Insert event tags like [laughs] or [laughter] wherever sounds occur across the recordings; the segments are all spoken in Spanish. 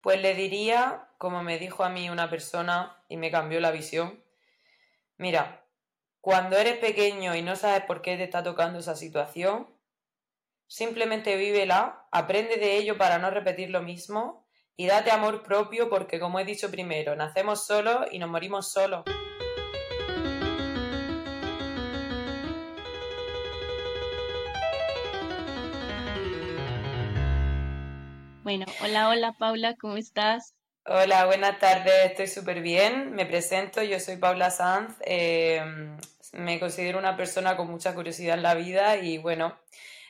Pues le diría, como me dijo a mí una persona y me cambió la visión, mira, cuando eres pequeño y no sabes por qué te está tocando esa situación, simplemente vívela, aprende de ello para no repetir lo mismo y date amor propio porque, como he dicho primero, nacemos solos y nos morimos solos. Bueno, hola, hola Paula, ¿cómo estás? Hola, buenas tardes, estoy súper bien. Me presento, yo soy Paula Sanz. Em, me considero una persona con mucha curiosidad en la vida y bueno,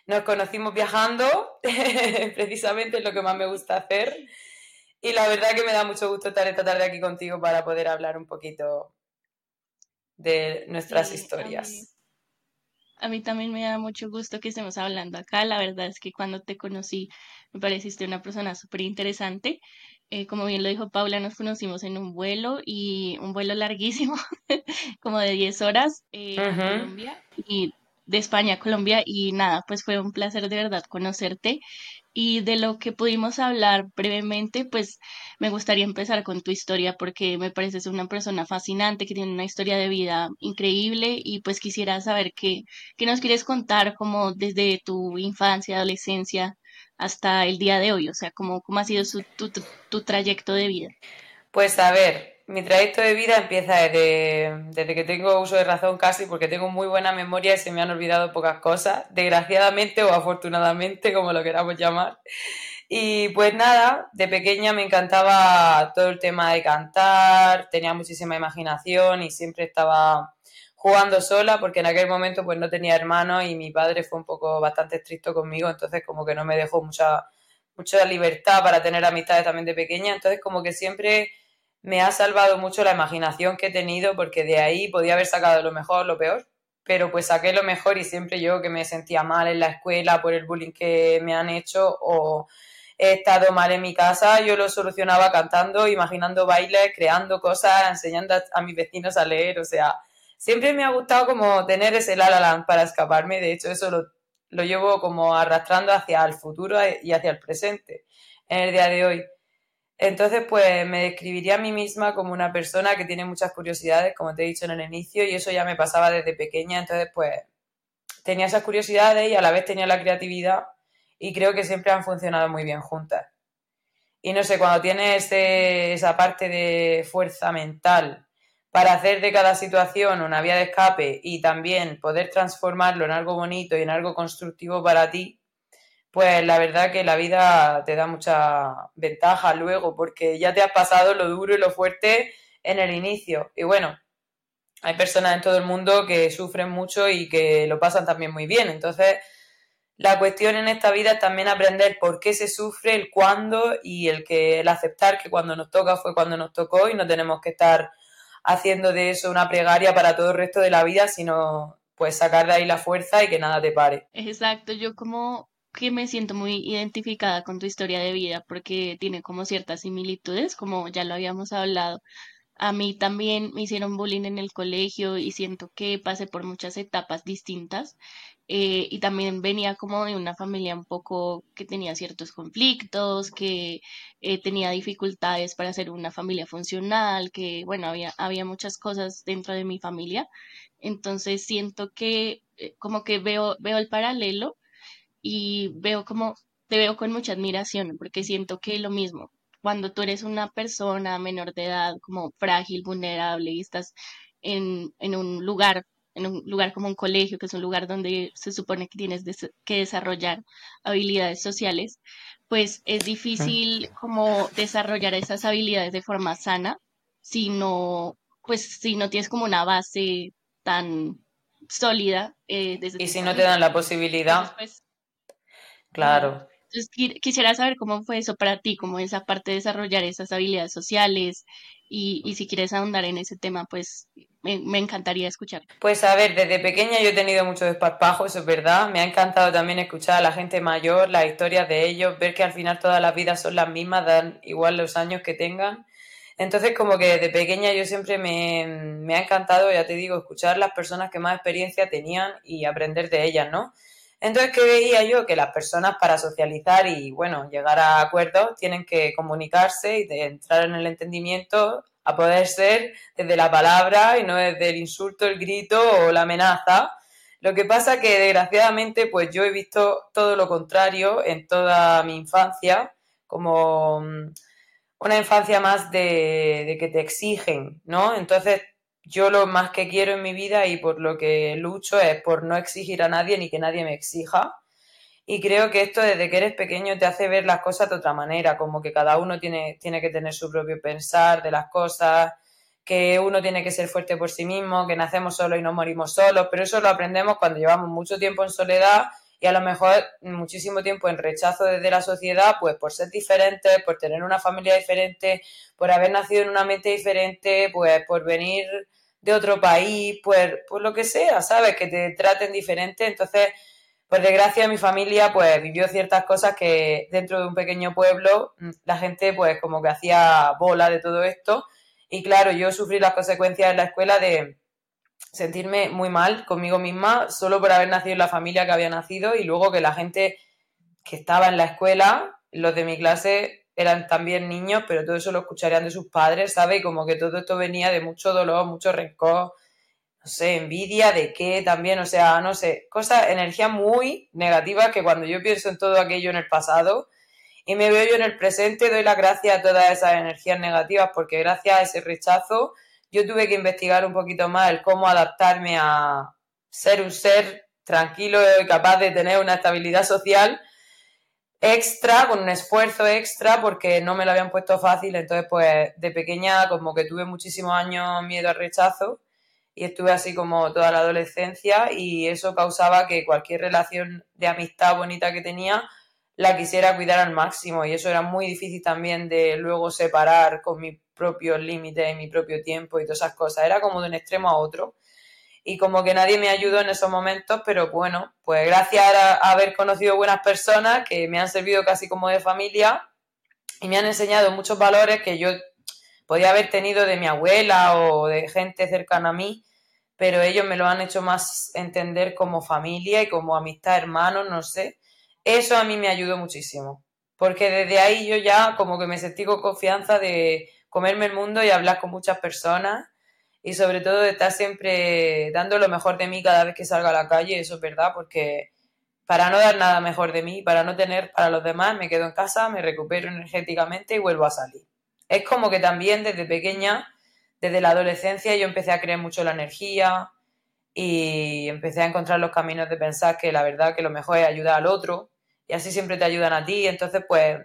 nos conocimos viajando, [laughs] precisamente es lo que más me gusta hacer. Y la verdad que me da mucho gusto estar esta tarde aquí contigo para poder hablar un poquito de nuestras historias. A mí, también me da mucho gusto que estemos hablando acá. La verdad es que cuando te conocí me pareciste una persona súper interesante. Eh, como bien lo dijo Paula, nos conocimos en un vuelo y un vuelo larguísimo, [laughs] como de 10 horas eh, Colombia. Y de España a Colombia y nada, pues fue un placer de verdad conocerte y de lo que pudimos hablar brevemente, pues me gustaría empezar con tu historia porque me pareces una persona fascinante que tiene una historia de vida increíble y pues quisiera saber qué, qué nos quieres contar como desde tu infancia, adolescencia hasta el día de hoy, o sea, cómo, cómo ha sido tu, tu trayecto de vida. Pues a ver, mi trayecto de vida empieza desde, que tengo uso de razón casi, porque tengo muy buena memoria y se me han olvidado pocas cosas, desgraciadamente o afortunadamente, como lo queramos llamar. Y pues nada, de pequeña me encantaba todo el tema de cantar, tenía muchísima imaginación y siempre estaba jugando sola porque en aquel momento pues no tenía hermanos y mi padre fue un poco bastante estricto conmigo, entonces como que no me dejó mucha, mucha libertad para tener amistades también de pequeña, entonces como que siempre me ha salvado mucho la imaginación que he tenido porque de ahí podía haber sacado lo mejor, lo peor, pero pues saqué lo mejor y siempre yo que me sentía mal en la escuela por el bullying que me han hecho o he estado mal en mi casa, yo lo solucionaba cantando, imaginando bailes, creando cosas, enseñando a, mis vecinos a leer, o sea, siempre me ha gustado como tener ese la la para escaparme, de hecho eso lo, lo llevo como arrastrando hacia el futuro y hacia el presente en el día de hoy. Entonces, pues me describiría a mí misma como una persona que tiene muchas curiosidades, como te he dicho en el inicio, y eso ya me pasaba desde pequeña. Entonces, pues tenía esas curiosidades y a la vez tenía la creatividad y creo que siempre han funcionado muy bien juntas. Y no sé, cuando tienes esa parte de fuerza mental para hacer de cada situación una vía de escape y también poder transformarlo en algo bonito y en algo constructivo para ti, pues la verdad que la vida te da mucha ventaja luego, porque ya te has pasado lo duro y lo fuerte en el inicio. Y bueno, hay personas en todo el mundo que sufren mucho y que lo pasan también muy bien. Entonces, la cuestión en esta vida es también aprender por qué se sufre, el cuándo y el que el aceptar que cuando nos toca fue cuando nos tocó y no tenemos que estar haciendo de eso una plegaria para todo el resto de la vida, sino pues sacar de ahí la fuerza y que nada te pare. Exacto, yo como que me siento muy identificada con tu historia de vida porque tiene como ciertas similitudes, como ya lo habíamos hablado. A mí también me hicieron bullying en el colegio y siento que pasé por muchas etapas distintas. Eh, y también venía como de una familia un poco que tenía ciertos conflictos, que eh, tenía dificultades para ser una familia funcional, que bueno, había, había muchas cosas dentro de mi familia. Entonces siento que eh, como que veo, veo el paralelo y veo como, te veo con mucha admiración, porque siento que lo mismo, cuando tú eres una persona menor de edad, como frágil, vulnerable, y estás en, en un lugar, en un lugar como un colegio, que es un lugar donde se supone que tienes que desarrollar habilidades sociales, pues es difícil como desarrollar esas habilidades de forma sana si no, pues si no tienes como una base tan sólida. Eh, desde y si no te dan la posibilidad. Pues, Claro. Entonces quisiera saber cómo fue eso para ti, cómo esa parte de desarrollar esas habilidades sociales y, si quieres ahondar en ese tema, pues me, me, encantaría escuchar. Pues a ver, desde pequeña yo he tenido mucho desparpajo, eso es verdad. Me ha encantado también escuchar a la gente mayor, las historias de ellos, ver que al final todas las vidas son las mismas, dan igual los años que tengan. Entonces, como que desde pequeña yo siempre me, me ha encantado, ya te digo, escuchar las personas que más experiencia tenían y aprender de ellas, ¿no? Entonces, ¿qué veía yo? Que las personas para socializar y, bueno, llegar a acuerdos tienen que comunicarse y de entrar en el entendimiento a poder ser desde la palabra y no desde el insulto, el grito o la amenaza. Lo que pasa que desgraciadamente pues yo he visto todo lo contrario en toda mi infancia, como mm, una infancia más de, de que te exigen, ¿no? Entonces yo lo más que quiero en mi vida y por lo que lucho es por no exigir a nadie ni que nadie me exija. Y creo que esto desde que eres pequeño te hace ver las cosas de otra manera, como que cada uno tiene, tiene que tener su propio pensar de las cosas, que uno tiene que ser fuerte por sí mismo, que nacemos solos y no morimos solos, pero eso lo aprendemos cuando llevamos mucho tiempo en soledad y a lo mejor muchísimo tiempo en rechazo desde la sociedad, pues por ser diferentes, por tener una familia diferente, por haber nacido en una mente diferente, pues por venir de otro país, pues, pues lo que sea, ¿sabes? Que te traten diferente. Entonces, por desgracia, mi familia, pues, vivió ciertas cosas que dentro de un pequeño pueblo, mm, la gente, pues, como que hacía bola de todo esto. Y claro, yo sufrí las consecuencias en la escuela de sentirme muy mal conmigo misma solo por haber nacido en la familia que había nacido y luego que la gente que estaba en la escuela, los de mi clase, eran también niños, pero todo eso lo escucharían de sus padres, ¿sabes? Y como que todo esto venía de mucho dolor, mucho rencor, no sé, envidia, de qué también, o sea, no sé, cosas, energías muy negativas que cuando yo pienso en todo aquello en el pasado y me veo yo en el presente, doy las gracias a todas esas energías negativas porque gracias a ese rechazo yo tuve que investigar un poquito más el cómo adaptarme a ser un ser tranquilo y capaz de tener una estabilidad social extra, con un esfuerzo extra, porque no me lo habían puesto fácil. Entonces, pues de pequeña, como que tuve muchísimos años miedo al rechazo y estuve así como toda la adolescencia y eso causaba que cualquier relación de amistad bonita que tenía la quisiera cuidar al máximo y eso era muy difícil también de luego separar con mis propios límites y mi propio tiempo y todas esas cosas. Era como de un extremo a otro y como que nadie me ayudó en esos momentos, pero bueno, pues gracias a, haber conocido buenas personas que me han servido casi como de familia y me han enseñado muchos valores que yo podía haber tenido de mi abuela o de gente cercana a mí, pero ellos me lo han hecho más entender como familia y como amistad, hermanos, no sé. Eso a mí me ayudó muchísimo, porque desde ahí yo ya como que me sentí con confianza de comerme el mundo y hablar con muchas personas y sobre todo de estar siempre dando lo mejor de mí cada vez que salga a la calle, eso es verdad, porque para no dar nada mejor de mí, para no tener para los demás, me quedo en casa, me recupero energéticamente y vuelvo a salir. Es como que también desde pequeña, desde la adolescencia, yo empecé a creer mucho la energía y empecé a encontrar los caminos de pensar que la verdad que lo mejor es ayudar al otro y así siempre te ayudan a ti. Entonces, pues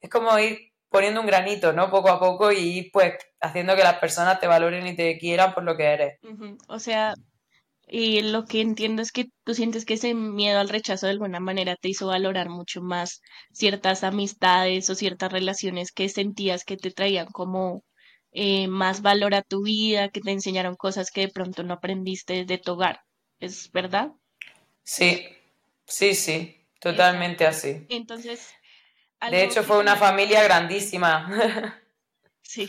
es como ir poniendo un granito, ¿no? Poco a poco y pues haciendo que las personas te valoren y te quieran por lo que eres. O sea, y lo que entiendo es que tú sientes que ese miedo al rechazo de alguna manera te hizo valorar mucho más ciertas amistades o ciertas relaciones que sentías que te traían como eh, más valor a tu vida, que te enseñaron cosas que de pronto no aprendiste de tu hogar. ¿Es verdad? Sí, sí, sí, totalmente así. Entonces, de hecho, fue una familia grandísima. [laughs] Sí.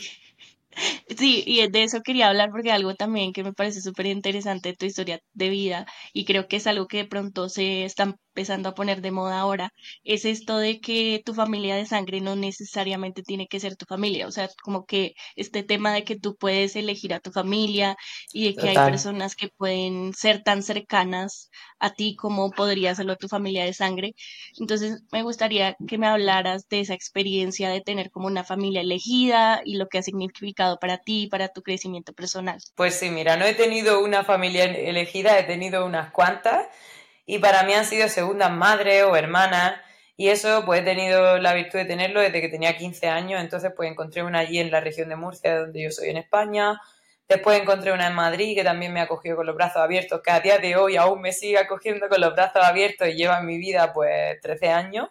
Sí, y de eso quería hablar porque algo también que me parece súper interesante de tu historia de vida y creo que es algo que de pronto se está empezando a poner de moda ahora, es esto de que tu familia de sangre no necesariamente tiene que ser tu familia, o sea, como que este tema de que tú puedes elegir a tu familia y de que hay personas que pueden ser tan cercanas a ti como podría serlo tu familia de sangre. Entonces, me gustaría que me hablaras de esa experiencia de tener como una familia elegida y lo que ha significado para ti, para tu crecimiento personal. Pues sí, mira, no he tenido una familia elegida, he tenido unas cuantas y para mí han sido segundas madres o hermanas y eso pues he tenido la virtud de tenerlo desde que tenía 15 años, entonces pues encontré una allí en la región de Murcia, donde yo soy en España, después encontré una en Madrid que también me ha acogido con los brazos abiertos, que a día de hoy aún me sigue acogiendo con los brazos abiertos y lleva en mi vida pues 13 años.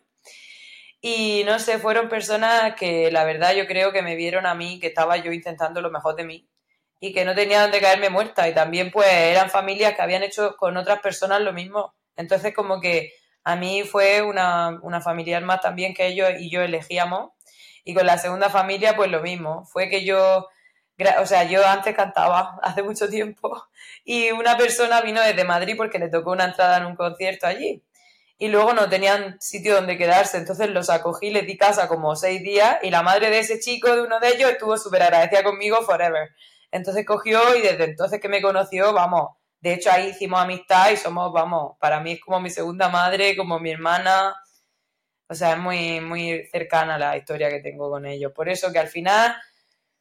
Y no sé, fueron personas que la verdad yo creo que me vieron a mí, que estaba yo intentando lo mejor de mí y que no tenía donde caerme muerta. Y también pues eran familias que habían hecho con otras personas lo mismo entonces, como que a mí fue una, una familiar más también que ellos y yo elegíamos. Y con la segunda familia, pues lo mismo. Fue que yo, o sea, yo antes cantaba [laughs] hace mucho tiempo y una persona vino desde Madrid porque le tocó una entrada en un concierto allí. y luego no tenían sitio donde quedarse, entonces los acogí, les di casa como seis días y la madre de ese chico, de uno de ellos, estuvo súper agradecida conmigo forever. Entonces cogió y desde entonces que me conoció, vamos, de hecho ahí hicimos amistad y somos, vamos, para mí es como mi segunda madre, como mi hermana, o sea, es muy, muy cercana la historia que tengo con ellos. Por eso que al final,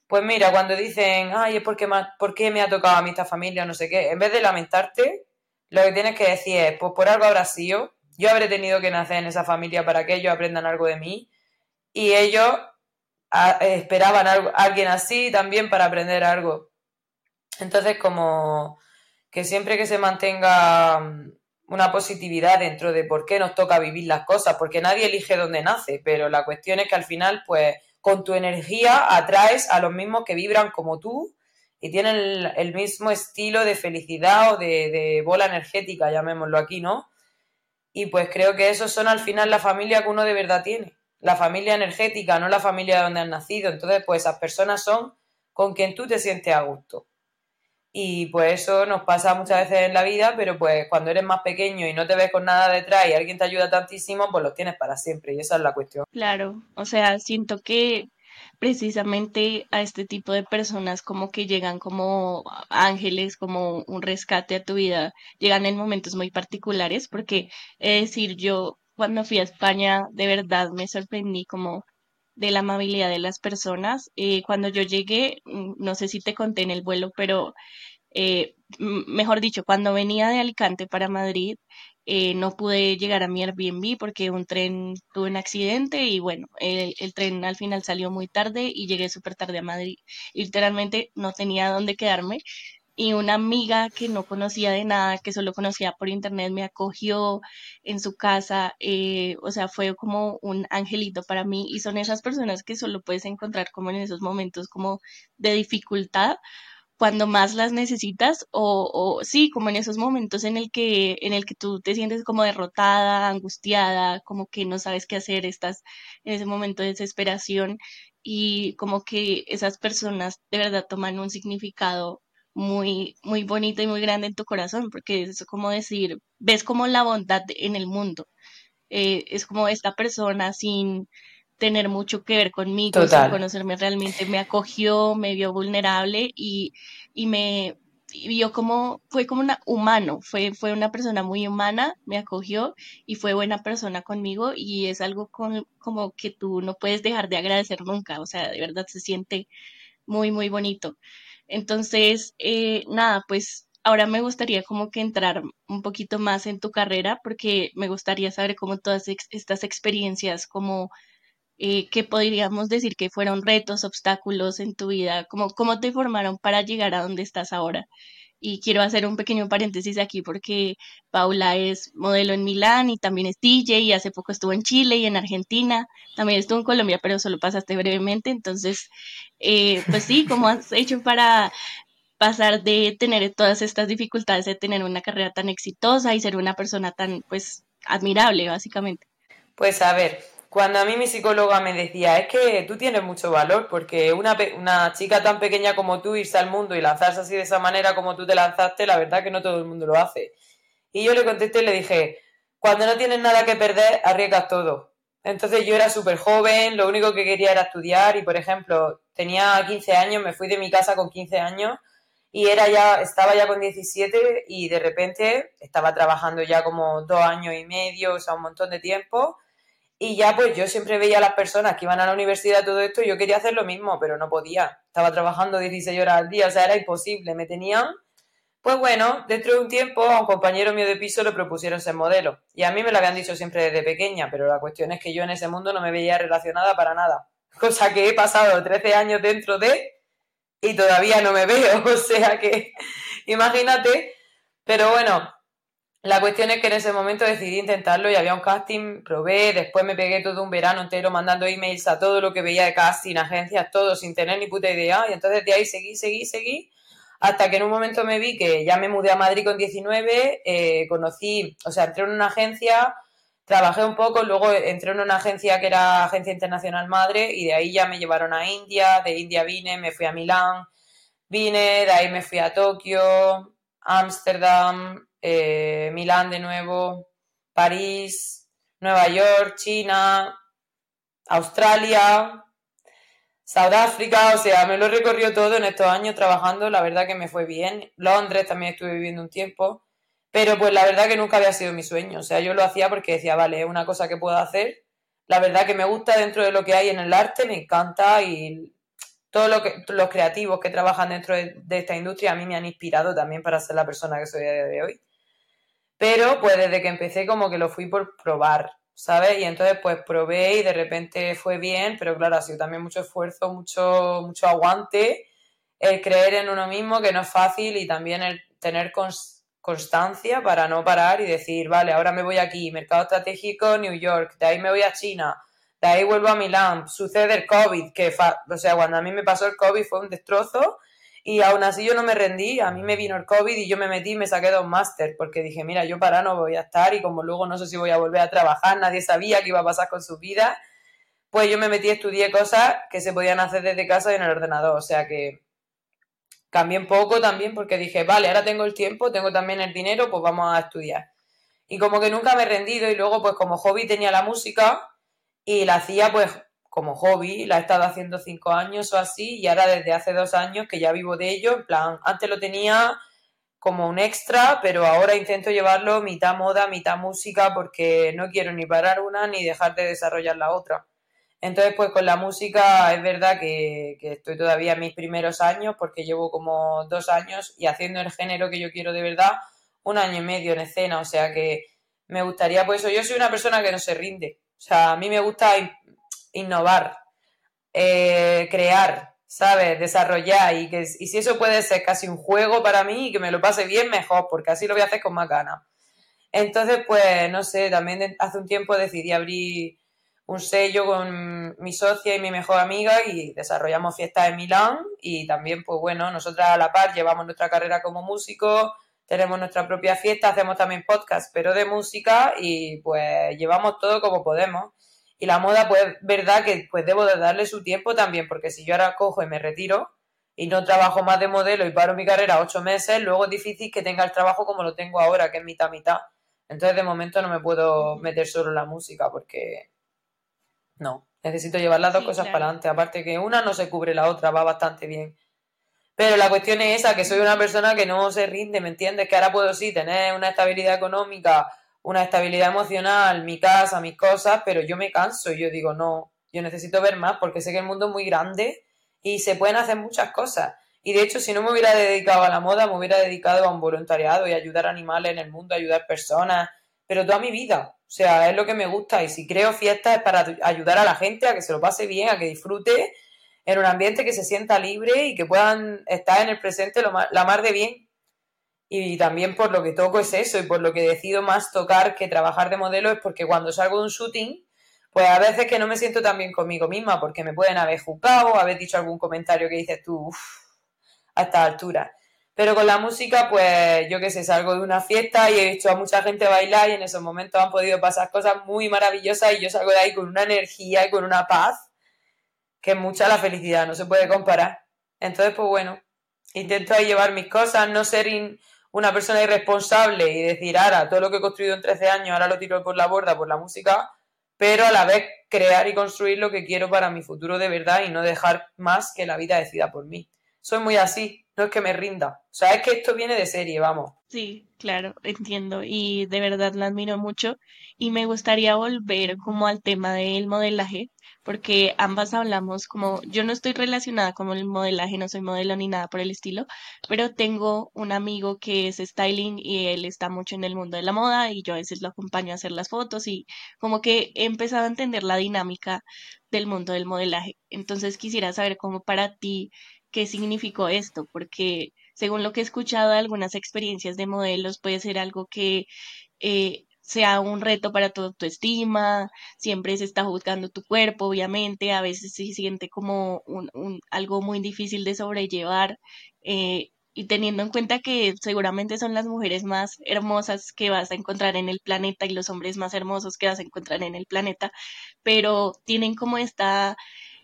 pues mira, cuando dicen, ay, es porque me, ¿por qué me ha tocado a mí esta familia, no sé qué, en vez de lamentarte, lo que tienes que decir es, pues por algo habrá sido, yo habré tenido que nacer en esa familia para que ellos aprendan algo de mí y ellos esperaban a alguien así también para aprender algo. Entonces, como que siempre que se mantenga mm, una positividad dentro de por qué nos toca vivir las cosas, porque nadie elige dónde nace, pero la cuestión es que al final, pues, con tu energía atraes a los mismos que vibran como tú y tienen el, mismo estilo de felicidad o de, bola energética, llamémoslo aquí, ¿no? Y pues creo que esos son al final la familia que uno de verdad tiene, la familia energética, no la familia donde has nacido. Entonces, pues esas personas son con quien tú te sientes a gusto. Y pues eso nos pasa muchas veces en la vida, pero pues cuando eres más pequeño y no te ves con nada detrás y alguien te ayuda tantísimo, pues los tienes para siempre y esa es la cuestión. Claro, o sea, siento que precisamente a este tipo de personas como que llegan como ángeles, como un rescate a tu vida, llegan en momentos muy particulares, porque es decir, yo cuando fui a España de verdad me sorprendí como de la amabilidad de las personas. Eh, cuando yo llegué, mm, no sé si te conté en el vuelo, pero eh, mejor dicho, cuando venía de Alicante para Madrid, eh, no pude llegar a mi Airbnb porque un tren tuvo un accidente y bueno, el, el tren al final salió muy tarde y llegué súper tarde a Madrid. Literalmente no tenía dónde quedarme y una amiga que no conocía de nada, que solo conocía por internet, me acogió en su casa, eh, o sea, fue como un angelito para mí y son esas personas que solo puedes encontrar como en esos momentos como de dificultad cuando más las necesitas o, o sí, como en esos momentos en el que en el que tú te sientes como derrotada, angustiada, como que no sabes qué hacer, estás en ese momento de desesperación y como que esas personas de verdad toman un significado muy, muy bonita y muy grande en tu corazón, porque es como decir, ves como la bondad en el mundo. Eh, es como esta persona sin tener mucho que ver conmigo, sin conocerme realmente, me acogió, me vio vulnerable y, y me vio como, fue como una humano, fue, fue una persona muy humana, me acogió y fue buena persona conmigo y es algo con, como que tú no puedes dejar de agradecer nunca, o sea, de verdad se siente muy, muy bonito. Entonces, eh, nada, pues ahora me gustaría como que entrar un poquito más en tu carrera porque me gustaría saber cómo todas estas experiencias, como eh, qué podríamos decir que fueron retos, obstáculos en tu vida, cómo, cómo te formaron para llegar a donde estás ahora. Y quiero hacer un pequeño paréntesis aquí porque Paula es modelo en Milán y también es DJ y hace poco estuvo en Chile y en Argentina. También estuvo en Colombia, pero solo pasaste brevemente. Entonces, eh, pues sí, ¿cómo has hecho para pasar de tener todas estas dificultades de tener una carrera tan exitosa y ser una persona tan, pues, admirable, básicamente? Pues a ver, cuando a mí mi psicóloga me decía, es que tú tienes mucho valor, porque una, una chica tan pequeña como tú irse al mundo y lanzarse así de esa manera como tú te lanzaste, la verdad que no todo el mundo lo hace. Y yo le contesté y le dije, cuando no tienes nada que perder, arriesgas todo. Entonces yo era súper joven, lo único que quería era estudiar y, por ejemplo, tenía 15 años, me fui de mi casa con 15 años y era ya, estaba ya con 17 y de repente estaba trabajando ya como dos años y medio, o sea, un montón de tiempo y ya pues yo siempre veía a las personas que iban a la universidad todo esto y yo quería hacer lo mismo, pero no podía. Estaba trabajando 16 horas al día, o sea, era imposible. Me tenían, pues bueno, dentro de un tiempo a un compañero mío de piso le propusieron ser modelo. Y a mí me lo habían dicho siempre desde pequeña, pero la cuestión es que yo en ese mundo no me veía relacionada para nada. [laughs] Cosa que he pasado 13 años dentro de y todavía no me veo. [laughs] O sea que, imagínate. Pero bueno, la cuestión es que en ese momento decidí intentarlo y había un casting, probé, después me pegué todo un verano entero mandando emails a todo lo que veía de casting, agencias, todo, sin tener ni puta idea. Y entonces de ahí seguí, seguí, seguí, hasta que en un momento me vi que ya me mudé a Madrid con 19, eh, conocí, o sea, entré en una agencia, trabajé un poco, luego entré en una agencia que era Agencia Internacional Madre y de ahí ya me llevaron a India, de India vine, me fui a Milán, vine, de ahí me fui a Tokio, Ámsterdam, eh, Milán de nuevo, París, Nueva York, China, Australia, Sudáfrica, o sea, me lo he recorrido todo en estos años trabajando, la verdad que me fue bien. Londres también estuve viviendo un tiempo, pero pues la verdad que nunca había sido mi sueño, o sea, yo lo hacía porque decía, vale, es una cosa que puedo hacer. La verdad que me gusta dentro de lo que hay en el arte, me encanta y todos lo los creativos que trabajan dentro de, de, esta industria a mí me han inspirado también para ser la persona que soy a día de hoy. Pero pues desde que empecé como que lo fui por probar, ¿sabes? Y entonces pues probé y de repente fue bien, pero claro, ha sido también mucho esfuerzo, mucho, mucho aguante, el creer en uno mismo, que no es fácil, y también el tener constancia para no parar y decir, vale, ahora me voy aquí, mercado estratégico New York, de ahí me voy a China, de ahí vuelvo a Milán, sucede el COVID, que, o sea, cuando a mí me pasó el COVID fue un destrozo, y aún así yo no me rendí, a mí me vino el COVID y yo me metí y me saqué dos máster, porque dije, mira, yo para no voy a estar y como luego no sé si voy a volver a trabajar, nadie sabía qué iba a pasar con su vida, pues yo me metí estudié cosas que se podían hacer desde casa y en el ordenador, o sea que cambié un poco también porque dije, vale, ahora tengo el tiempo, tengo también el dinero, pues vamos a estudiar. Y como que nunca me he rendido y luego pues como hobby tenía la música y la hacía pues como hobby, la he estado haciendo cinco años o así, y ahora desde hace dos años que ya vivo de ello, en plan, antes lo tenía como un extra, pero ahora intento llevarlo mitad moda, mitad música, porque no quiero ni parar una ni dejar de desarrollar la otra. Entonces, pues con la música es verdad que, que estoy todavía en mis primeros años, porque llevo como dos años y haciendo el género que yo quiero de verdad, un año y medio en escena, o sea que me gustaría, pues eso, yo soy una persona que no se rinde, o sea, a mí me gusta innovar, eh, crear, ¿sabes? Desarrollar y que y si eso puede ser casi un juego para mí y que me lo pase bien, mejor, porque así lo voy a hacer con más ganas. Entonces, pues, no sé, también hace un tiempo decidí abrir un sello con mi socia y mi mejor amiga y desarrollamos fiestas en Milán y también, pues bueno, nosotras a la par llevamos nuestra carrera como músicos, tenemos nuestra propia fiesta, hacemos también podcast, pero de música y pues llevamos todo como podemos. Y la moda, pues, verdad que pues debo de darle su tiempo también, porque si yo ahora cojo y me retiro y no trabajo más de modelo y paro mi carrera ocho meses, luego es difícil que tenga el trabajo como lo tengo ahora, que es mitad mitad. Entonces, de momento no me puedo meter solo en la música porque no, necesito llevar las dos cosas para adelante. Aparte que una no se cubre la otra, va bastante bien. Pero la cuestión es esa, que soy una persona que no se rinde, ¿me entiendes? Que ahora puedo sí tener una estabilidad económica una estabilidad emocional, mi casa, mis cosas, pero yo me canso y yo digo, no, yo necesito ver más porque sé que el mundo es muy grande y se pueden hacer muchas cosas. Y de hecho, si no me hubiera dedicado a la moda, me hubiera dedicado a un voluntariado y ayudar animales en el mundo, ayudar personas, pero toda mi vida. O sea, es lo que me gusta. Y si creo fiestas es para ayudar a la gente a que se lo pase bien, a que disfrute en un ambiente que se sienta libre y que puedan estar en el presente lo la mar de bien y también por lo que toco es eso y por lo que decido más tocar que trabajar de modelo es porque cuando salgo de un shooting, pues a veces que no me siento tan bien conmigo misma porque me pueden haber juzgado, haber dicho algún comentario que dices tú a esta altura. Pero con la música, pues yo que sé, salgo de una fiesta y he visto a mucha gente bailar y en esos momentos han podido pasar cosas muy maravillosas y yo salgo de ahí con una energía y con una paz que es mucha la felicidad, no se puede comparar. Entonces, pues bueno, intento llevar mis cosas, no ser una persona irresponsable y decir, ahora, todo lo que he construido en 13 años, ahora lo tiro por la borda por la música, pero a la vez crear y construir lo que quiero para mi futuro de verdad y no dejar más que la vida decida por mí. Soy muy así, no es que me rinda. O sea, es que esto viene de serie, vamos. Sí, claro, entiendo y de verdad la admiro mucho y me gustaría volver como al tema del modelaje porque ambas hablamos como, yo no estoy relacionada con el modelaje, no soy modelo ni nada por el estilo, pero tengo un amigo que es styling y él está mucho en el mundo de la moda y yo a veces lo acompaño a hacer las fotos y como que he empezado a entender la dinámica del mundo del modelaje. Entonces quisiera saber cómo para ti, qué significó esto, porque según lo que he escuchado de algunas experiencias de modelos, puede ser algo que... Eh, sea un reto para tu autoestima, siempre se está juzgando tu cuerpo, obviamente, a veces se siente como un, un algo muy difícil de sobrellevar. Eh, y teniendo en cuenta que seguramente son las mujeres más hermosas que vas a encontrar en el planeta y los hombres más hermosos que vas a encontrar en el planeta, pero tienen como esta,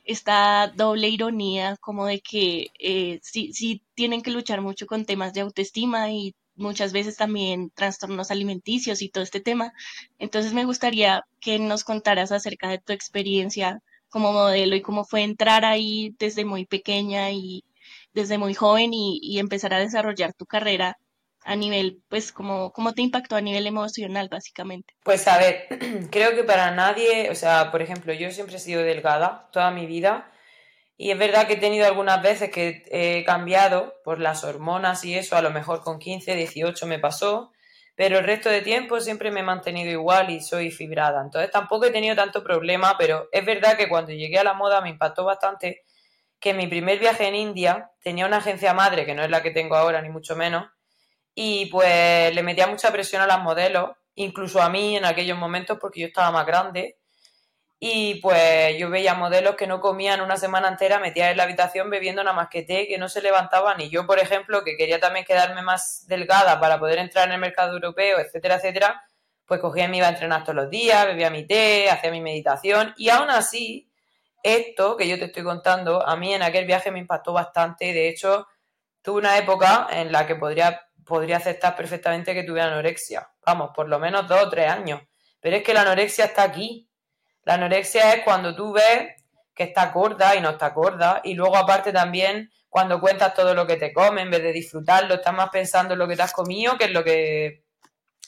esta doble ironía como de que eh, sí, sí tienen que luchar mucho con temas de autoestima y muchas veces también trastornos alimenticios y todo este tema. Entonces me gustaría que nos contaras acerca de tu experiencia como modelo y cómo fue entrar ahí desde muy pequeña y desde muy joven y, empezar a desarrollar tu carrera a nivel, pues, como, cómo te impactó a nivel emocional, básicamente. Pues a ver, [clears throat] creo que para nadie, o sea, por ejemplo, yo siempre he sido delgada toda mi vida y es verdad que he tenido algunas veces que he cambiado por las hormonas y eso, a lo mejor con 15, 18 me pasó, pero el resto de tiempo siempre me he mantenido igual y soy fibrada. Entonces tampoco he tenido tanto problema, pero es verdad que cuando llegué a la moda me impactó bastante que mi primer viaje en India tenía una agencia madre, que no es la que tengo ahora, ni mucho menos, y pues le metía mucha presión a las modelos, incluso a mí en aquellos momentos porque yo estaba más grande y pues yo veía modelos que no comían una semana entera, metía en la habitación bebiendo nada más que té, que no se levantaban. Y yo, por ejemplo, que quería también quedarme más delgada para poder entrar en el mercado europeo, etcétera, etcétera, pues cogía y me iba a entrenar todos los días, bebía mi té, hacía mi meditación. Y aún así, esto que yo te estoy contando, a mí en aquel viaje me impactó bastante. De hecho, tuve una época en la que podría, podría aceptar perfectamente que tuviera anorexia. Vamos, por lo menos dos o tres años. Pero es que la anorexia está aquí la anorexia es cuando tú ves que está gorda y no está gorda. Y luego aparte también cuando cuentas todo lo que te comes, en vez de disfrutarlo, estás más pensando en lo que te has comido que en lo que,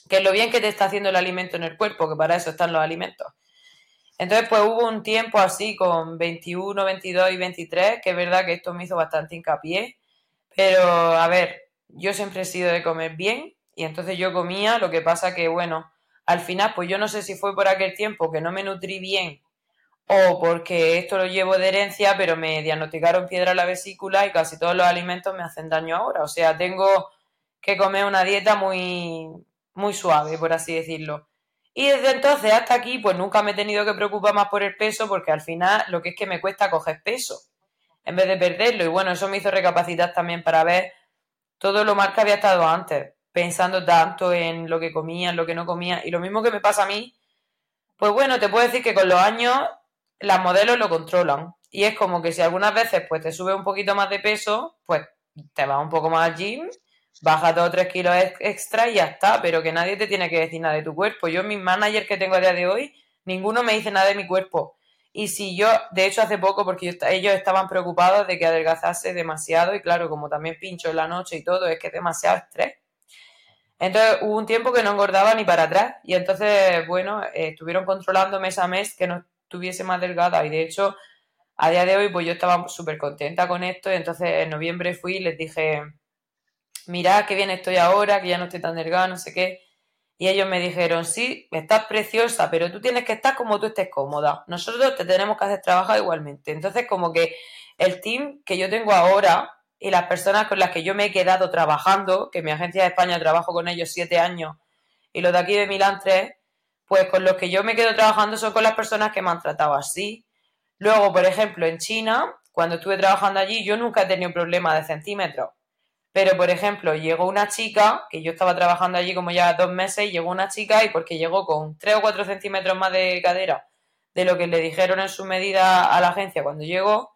que lo bien que te está haciendo el alimento en el cuerpo, que para eso están los alimentos. Entonces, pues hubo un tiempo así con 21, 22 y 23, que es verdad que esto me hizo bastante hincapié. Pero, a ver, yo siempre he sido de comer bien y entonces yo comía, lo que pasa que, bueno, al final, pues yo no sé si fue por aquel tiempo que no me nutrí bien o porque esto lo llevo de herencia, pero me diagnosticaron piedra a la vesícula y casi todos los alimentos me hacen daño ahora. O sea, tengo que comer una dieta muy, muy suave, por así decirlo. Y desde entonces hasta aquí, pues nunca me he tenido que preocupar más por el peso, porque al final lo que es que me cuesta coger peso, en vez de perderlo. Y bueno, eso me hizo recapacitar también para ver todo lo mal que había estado antes pensando tanto en lo que comía, en lo que no comía. Y lo mismo que me pasa a mí, pues bueno, te puedo decir que con los años las modelos lo controlan. Y es como que si algunas veces pues te sube un poquito más de peso, pues te vas un poco más al gym, baja dos o tres kilos extra y ya está, pero que nadie te tiene que decir nada de tu cuerpo. Yo, mis managers que tengo a día de hoy, ninguno me dice nada de mi cuerpo. Y si yo, de hecho hace poco, porque ellos estaban preocupados de que adelgazase demasiado, y claro, como también pincho en la noche y todo, es que es demasiado estrés. Entonces hubo un tiempo que no engordaba ni para atrás y entonces, bueno, estuvieron controlando mes a mes que no estuviese más delgada y de hecho a día de hoy pues yo estaba súper contenta con esto y entonces en noviembre fui y les dije, mira qué bien estoy ahora, que ya no estoy tan delgada, no sé qué. Y ellos me dijeron, sí, estás preciosa, pero tú tienes que estar como tú estés cómoda. Nosotros te tenemos que hacer trabajar igualmente. Entonces como que el team que yo tengo ahora, y las personas con las que yo me he quedado trabajando, que mi agencia de España trabajo con ellos siete años y los de aquí de Milán tres, pues con los que yo me quedo trabajando son con las personas que me han tratado así. Luego, por ejemplo, en China, cuando estuve trabajando allí, yo nunca he tenido problema de centímetros. Pero, por ejemplo, llegó una chica, que yo estaba trabajando allí como ya dos meses, y llegó una chica y porque llegó con tres o cuatro centímetros más de cadera de lo que le dijeron en su medida a la agencia cuando llegó,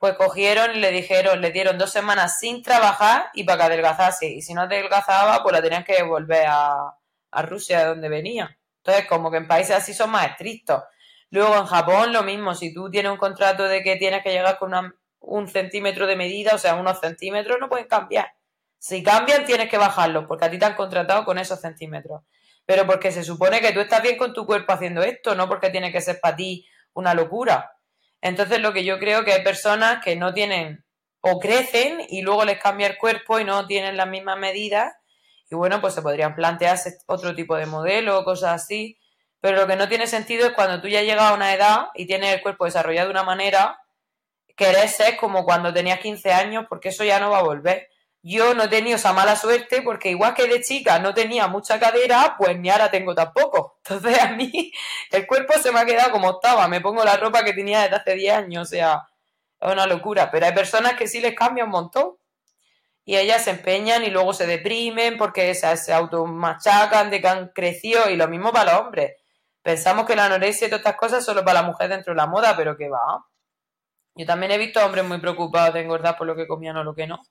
pues cogieron y le dijeron, le dieron dos semanas sin trabajar y para que adelgazase. Y si no adelgazaba, pues la tenían que volver a, Rusia, de donde venía. Entonces, como que en países así son más estrictos. Luego en Japón lo mismo, si tú tienes un contrato de que tienes que llegar con un centímetro de medida, o sea, unos centímetros, no pueden cambiar. Si cambian, tienes que bajarlos, porque a ti te han contratado con esos centímetros. Pero porque se supone que tú estás bien con tu cuerpo haciendo esto, no porque tiene que ser para ti una locura. Entonces, lo que yo creo que hay personas que no tienen o crecen y luego les cambia el cuerpo y no tienen las mismas medidas. Y bueno, pues se podrían plantearse otro tipo de modelo o cosas así. Pero lo que no tiene sentido es cuando tú ya llegas a una edad y tienes el cuerpo desarrollado de una manera, querer ser como cuando tenías 15 años, porque eso ya no va a volver yo no he tenido esa mala suerte porque igual que de chica no tenía mucha cadera, pues ni ahora tengo tampoco. [laughs] Entonces a mí el cuerpo se me ha quedado como estaba, me pongo la ropa que tenía desde hace 10 años, o sea, es una locura. Pero hay personas que sí les cambia un montón y ellas se empeñan y luego se deprimen porque se, se automachacan de que han crecido y lo mismo para los hombres. Pensamos que la anorexia y todas estas cosas solo para la mujer dentro de la moda, pero que va. Yo también he visto hombres muy preocupados de engordar por lo que comían o lo que no.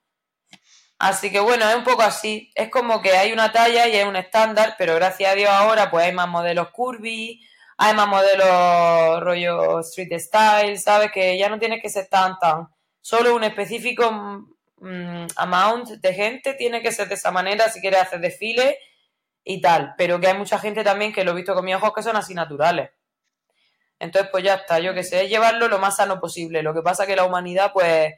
Así que bueno, es un poco así. Es como que hay una talla y hay un estándar, pero gracias a Dios ahora pues hay más modelos curvy, hay más modelos rollo street style, ¿sabes? Que ya no tienes que ser tan, tan. Solo un específico mm, amount de gente tiene que ser de esa manera si quieres hacer desfile y tal. Pero que hay mucha gente también que lo he visto con mis ojos que son así naturales. Entonces, pues ya está, yo que sé, es llevarlo lo más sano posible. Lo que pasa que la humanidad, pues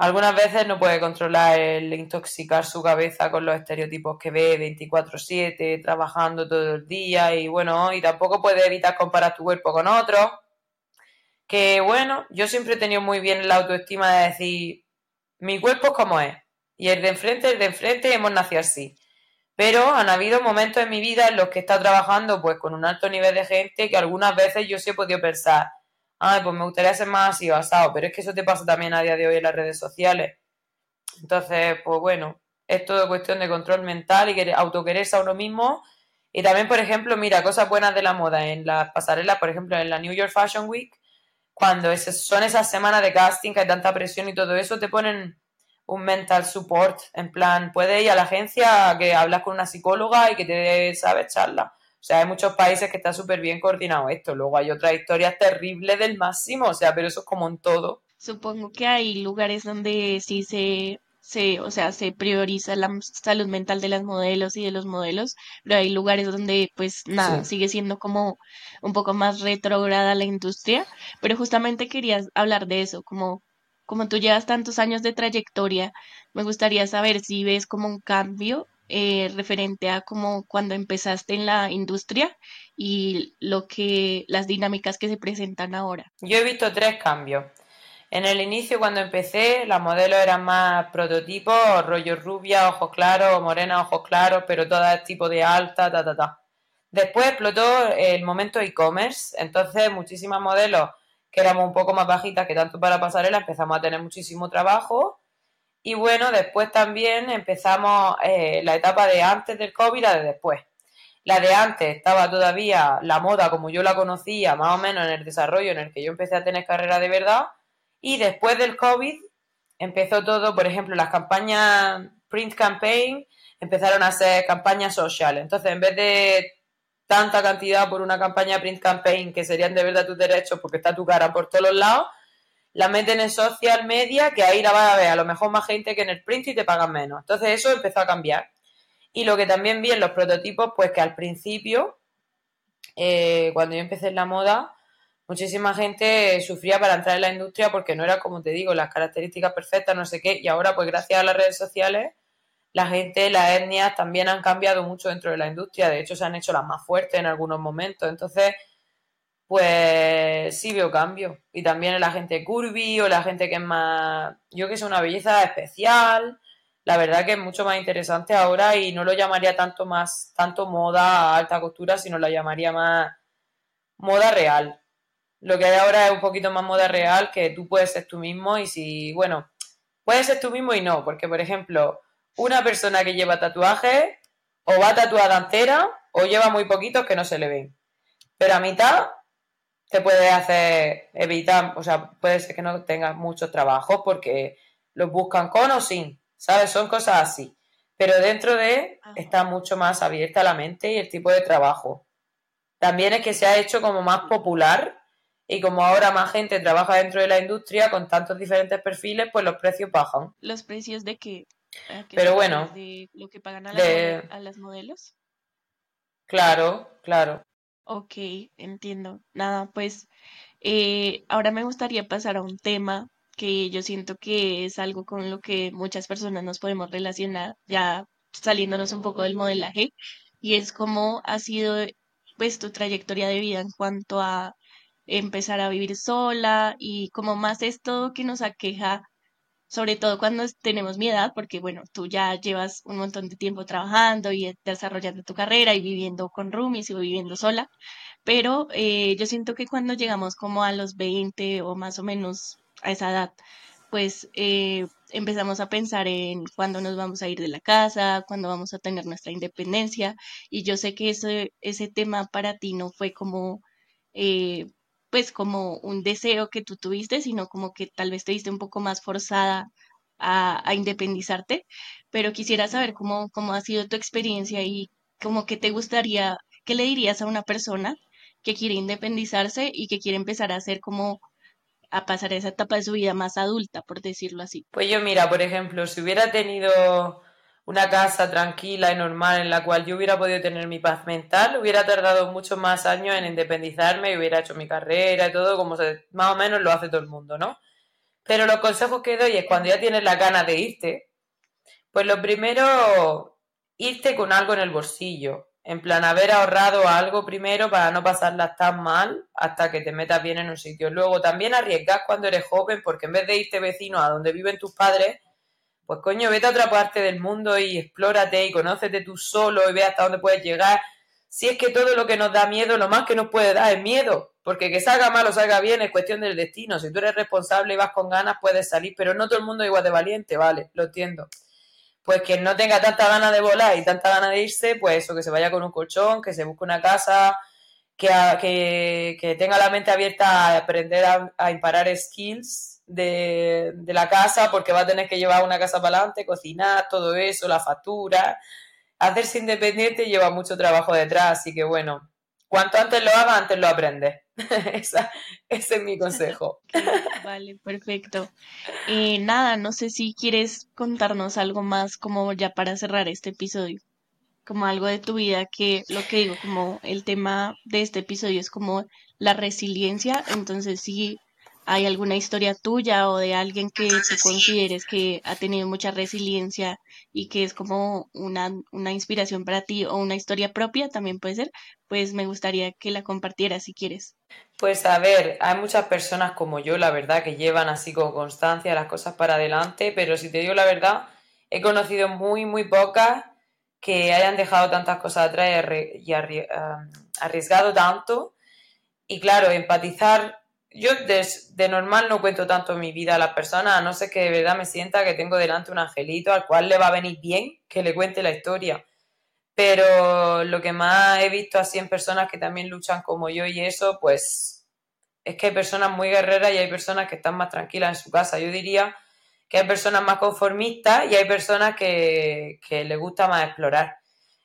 algunas veces no puede controlar el intoxicar su cabeza con los estereotipos que ve 24/7, trabajando todo el día y bueno, y tampoco puede evitar comparar tu cuerpo con otros. Que bueno, yo siempre he tenido muy bien la autoestima de decir, mi cuerpo es como es, y el de enfrente, el de enfrente, hemos nacido así. Pero han habido momentos en mi vida en los que he estado trabajando pues con un alto nivel de gente que algunas veces yo sí he podido pensar, ay, pues me gustaría ser más así basado, pero es que eso te pasa también a día de hoy en las redes sociales. Entonces, pues bueno, es todo cuestión de control mental y autoquererse a uno mismo. Y también, por ejemplo, mira, cosas buenas de la moda en las pasarelas, por ejemplo, en la New York Fashion Week, cuando son esas semanas de casting que hay tanta presión y todo eso, te ponen un mental support, en plan, puedes ir a la agencia que hablas con una psicóloga y que te sabe charla. O sea, hay muchos países que está súper bien coordinado esto. Luego hay otras historias terribles del máximo, o sea, pero eso es como en todo. Supongo que hay lugares donde sí se, se, o sea, se prioriza la salud mental de las modelos y de los modelos, pero hay lugares donde pues nada, sigue siendo como un poco más retrograda la industria, pero justamente querías hablar de eso, como como tú llevas tantos años de trayectoria, me gustaría saber si ves como un cambio eh, referente a como cuando empezaste en la industria y lo que las dinámicas que se presentan ahora. Yo he visto tres cambios. En el inicio, cuando empecé, las modelos eran más prototipos, rollo rubia, ojos claros, morena, ojos claros, pero todas tipo de alta, ta, ta, ta. Después explotó el momento e-commerce, entonces muchísimas modelos que éramos un poco más bajitas que tanto para pasarela empezamos a tener muchísimo trabajo y bueno, después también empezamos eh, la etapa de antes del COVID y la de después. La de antes estaba todavía la moda como yo la conocía, más o menos en el desarrollo en el que yo empecé a tener carrera de verdad. Y después del COVID empezó todo, por ejemplo, las campañas print campaign empezaron a ser campañas social. Entonces, en vez de tanta cantidad por una campaña print campaign que serían de verdad tus derechos porque está tu cara por todos lados, la meten en social media, que ahí la vas a ver a lo mejor más gente que en el print y te pagan menos. Entonces eso empezó a cambiar. Y lo que también vi en los prototipos, pues que al principio, eh, cuando yo empecé en la moda, muchísima gente sufría para entrar en la industria porque no era, como te digo, las características perfectas, no sé qué. Y ahora, pues gracias a las redes sociales, la gente, las etnias también han cambiado mucho dentro de la industria. De hecho, se han hecho las más fuertes en algunos momentos. Entonces, pues sí veo cambio. Y también la gente curvy o la gente que es más, yo que sé, una belleza especial. La verdad que es mucho más interesante ahora y no lo llamaría tanto más, tanto moda alta costura, sino la llamaría más moda real. Lo que hay ahora es un poquito más moda real, que tú puedes ser tú mismo y si, bueno, puedes ser tú mismo y no, porque por ejemplo, una persona que lleva tatuajes o va tatuada entera o lleva muy poquitos que no se le ven. Pero a mitad te puede hacer evitar, o sea, puede ser que no tengas mucho trabajo porque los buscan con o sin, ¿sabes? Son cosas así. Pero dentro de está mucho más abierta la mente y el tipo de trabajo. También es que se ha hecho como más popular y como ahora más gente trabaja dentro de la industria con tantos diferentes perfiles, pues los precios bajan. ¿Los precios de qué? Pero bueno. ¿De lo que pagan a, a las modelos? Claro, claro. Ok, entiendo. Nada, pues eh, ahora me gustaría pasar a un tema que yo siento que es algo con lo que muchas personas nos podemos relacionar, ya saliéndonos un poco del modelaje, y es cómo ha sido pues tu trayectoria de vida en cuanto a empezar a vivir sola y como más esto que nos aqueja sobre todo cuando tenemos mi edad, porque bueno, tú ya llevas un montón de tiempo trabajando y desarrollando tu carrera y viviendo con roomies y viviendo sola, pero eh, yo siento que cuando llegamos como a los 20 o más o menos a esa edad, pues eh, empezamos a pensar en cuándo nos vamos a ir de la casa, cuándo vamos a tener nuestra independencia, y yo sé que ese, ese tema para ti no fue como... Eh, pues como un deseo que tú tuviste, sino como que tal vez te viste un poco más forzada a, independizarte, pero quisiera saber cómo, cómo ha sido tu experiencia y cómo que te gustaría, qué le dirías a una persona que quiere independizarse y que quiere empezar a hacer como a pasar esa etapa de su vida más adulta, por decirlo así. Pues yo mira, por ejemplo, si hubiera tenido una casa tranquila y normal en la cual yo hubiera podido tener mi paz mental, hubiera tardado muchos más años en independizarme y hubiera hecho mi carrera y todo como se, más o menos lo hace todo el mundo, ¿no? Pero los consejos que doy es cuando ya tienes la ganas de irte, pues lo primero, irte con algo en el bolsillo. En plan, haber ahorrado algo primero para no pasarlas tan mal hasta que te metas bien en un sitio. Luego, también arriesgas cuando eres joven, porque en vez de irte vecino a donde viven tus padres, pues coño, vete a otra parte del mundo y explórate y conócete tú solo y ve hasta dónde puedes llegar. Si es que todo lo que nos da miedo, lo más que nos puede dar es miedo, porque que salga mal o salga bien es cuestión del destino. Si tú eres responsable y vas con ganas, puedes salir, pero no todo el mundo es igual de valiente, vale, lo entiendo pues que no tenga tanta ganas de volar y tanta ganas de irse, pues eso, que se vaya con un colchón, que se busque una casa, que, que, tenga la mente abierta a aprender a, imparar skills de, la casa, porque va a tener que llevar una casa para adelante, cocinar, todo eso, la factura. Hacerse independiente lleva mucho trabajo detrás, así que bueno, cuanto antes lo haga, antes lo aprende. [laughs] ese es mi consejo. [laughs] Vale, perfecto. Nada, no sé si quieres contarnos algo más como ya para cerrar este episodio, como algo de tu vida que lo que digo, como el tema de este episodio es como la resiliencia, entonces sí hay alguna historia tuya o de alguien que tú consideres que ha tenido mucha resiliencia y que es como una, una inspiración para ti o una historia propia, también puede ser, pues me gustaría que la compartieras si quieres. Pues a ver, hay muchas personas como yo, la verdad, que llevan así con constancia las cosas para adelante, pero si te digo la verdad, he conocido muy, muy pocas que hayan dejado tantas cosas atrás y arriesgado tanto. Y claro, empatizar yo de, normal no cuento tanto mi vida a las personas, a no ser que de verdad me sienta que tengo delante un angelito al cual le va a venir bien que le cuente la historia. Pero lo que más he visto así en personas que también luchan como yo y eso, pues es que hay personas muy guerreras y hay personas que están más tranquilas en su casa. Yo diría que hay personas más conformistas y hay personas que, que les gusta más explorar.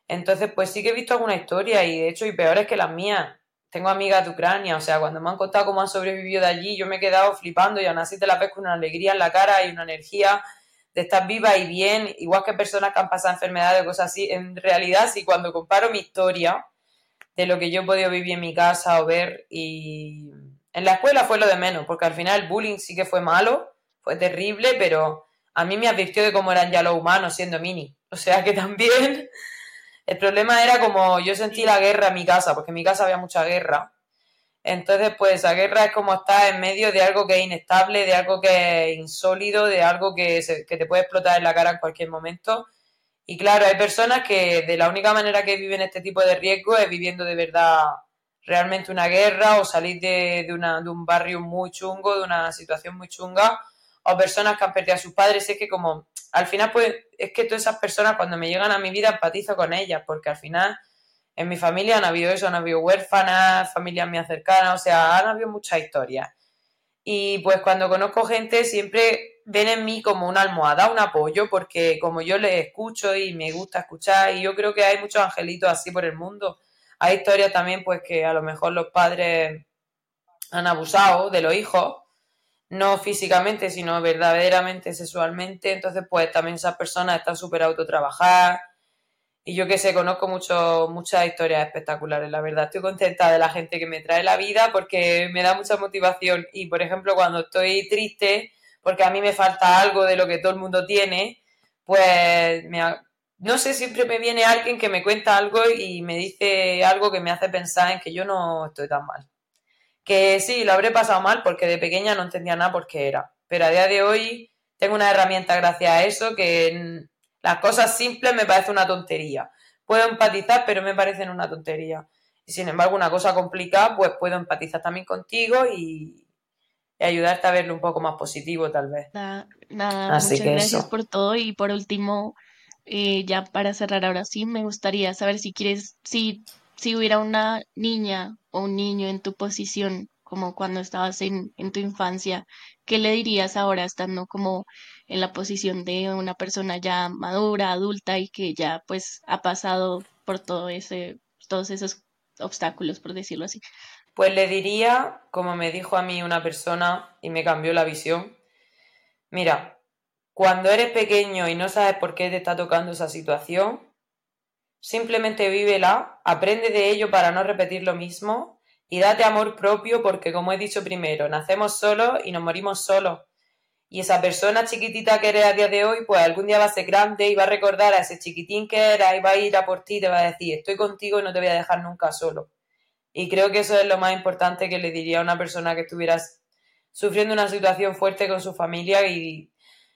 Entonces, pues sí que he visto alguna historia y de hecho, y peores que las mías tengo amigas de Ucrania, o sea, cuando me han contado cómo han sobrevivido de allí, yo me he quedado flipando y aún así te la ves con una alegría en la cara y una energía de estar viva y bien, igual que personas que han pasado enfermedades o cosas así. En realidad, sí, cuando comparo mi historia de lo que yo he podido vivir en mi casa o ver y en la escuela fue lo de menos, porque al final el bullying sí que fue malo, fue terrible, pero a mí me advirtió de cómo eran ya los humanos siendo mini. O sea que también el problema era como yo sentí la guerra en mi casa, porque en mi casa había mucha guerra. Entonces, pues la guerra es como estar en medio de algo que es inestable, de algo que es insólido, de algo que, que te puede explotar en la cara en cualquier momento. Y claro, hay personas que de la única manera que viven este tipo de riesgo es viviendo de verdad realmente una guerra o salir de, de, una, de un barrio muy chungo, de una situación muy chunga, o personas que han perdido a sus padres. Es que como al final, pues es que todas esas personas cuando me llegan a mi vida empatizo con ellas, porque al final en mi familia han habido eso, han habido huérfanas, familias muy cercanas, o sea, han habido muchas historias. Y pues cuando conozco gente siempre ven en mí como una almohada, un apoyo, porque como yo les escucho y me gusta escuchar, y yo creo que hay muchos angelitos así por el mundo. Hay historias también pues que a lo mejor los padres han abusado de los hijos no físicamente, sino verdaderamente sexualmente. Entonces, pues también esas personas están súper autotrabajadas. Y yo que sé, conozco mucho, muchas historias espectaculares, la verdad. Estoy contenta de la gente que me trae la vida porque me da mucha motivación. Y, por ejemplo, cuando estoy triste, porque a mí me falta algo de lo que todo el mundo tiene, pues no sé, siempre me viene alguien que me cuenta algo y me dice algo que me hace pensar en que yo no estoy tan mal. Que sí, lo habré pasado mal porque de pequeña no entendía nada por qué era. Pero a día de hoy tengo una herramienta gracias a eso que las cosas simples me parece una tontería. Puedo empatizar, pero me parecen una tontería. Y sin embargo, una cosa complicada, pues puedo empatizar también contigo y, ayudarte a verlo un poco más positivo, tal vez. Nada, muchas gracias por todo. Y por último, eh, ya para cerrar ahora sí, me gustaría saber si quieres, si si hubiera una niña o un niño en tu posición como cuando estabas en, tu infancia, ¿qué le dirías ahora estando como en la posición de una persona ya madura, adulta y que ya pues ha pasado por todo ese, todos esos obstáculos, por decirlo así? Pues le diría, como me dijo a mí una persona y me cambió la visión, mira, cuando eres pequeño y no sabes por qué te está tocando esa situación, simplemente vívela, aprende de ello para no repetir lo mismo y date amor propio porque, como he dicho primero, nacemos solos y nos morimos solos. Y esa persona chiquitita que eres a día de hoy, pues algún día va a ser grande y va a recordar a ese chiquitín que era y va a ir a por ti y te va a decir, estoy contigo y no te voy a dejar nunca solo. Y creo que eso es lo más importante que le diría a una persona que estuviera sufriendo una situación fuerte con su familia y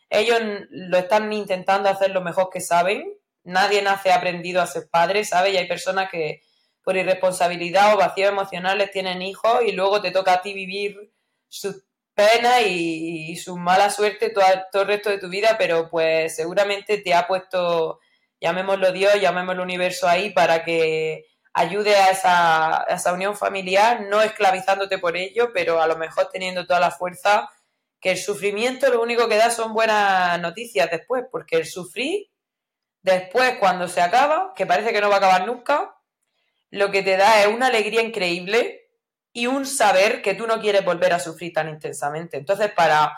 ellos lo están intentando hacer lo mejor que saben. Nadie nace aprendido a ser padre, ¿sabes? Y hay personas que por irresponsabilidad o vacíos emocionales tienen hijos y luego te toca a ti vivir sus penas y, su mala suerte todo, el resto de tu vida, pero pues seguramente te ha puesto, llamémoslo Dios, llamémoslo universo ahí para que ayude a esa, a esa unión familiar, no esclavizándote por ello, pero a lo mejor teniendo toda la fuerza que el sufrimiento lo único que da son buenas noticias después, porque el sufrir, después cuando se acaba, que parece que no va a acabar nunca, lo que te da es una alegría increíble y un saber que tú no quieres volver a sufrir tan intensamente. Entonces, para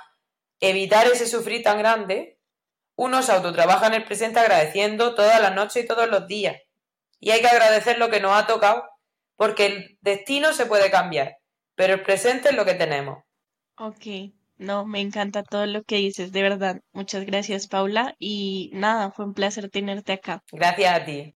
evitar ese sufrir tan grande, uno se autotrabaja en el presente agradeciendo todas las noches y todos los días. Y hay que agradecer lo que nos ha tocado, porque el destino se puede cambiar, pero el presente es lo que tenemos. Ok. No, me encanta todo lo que dices, de verdad. Muchas gracias, Paula. Y nada, fue un placer tenerte acá. Gracias a ti.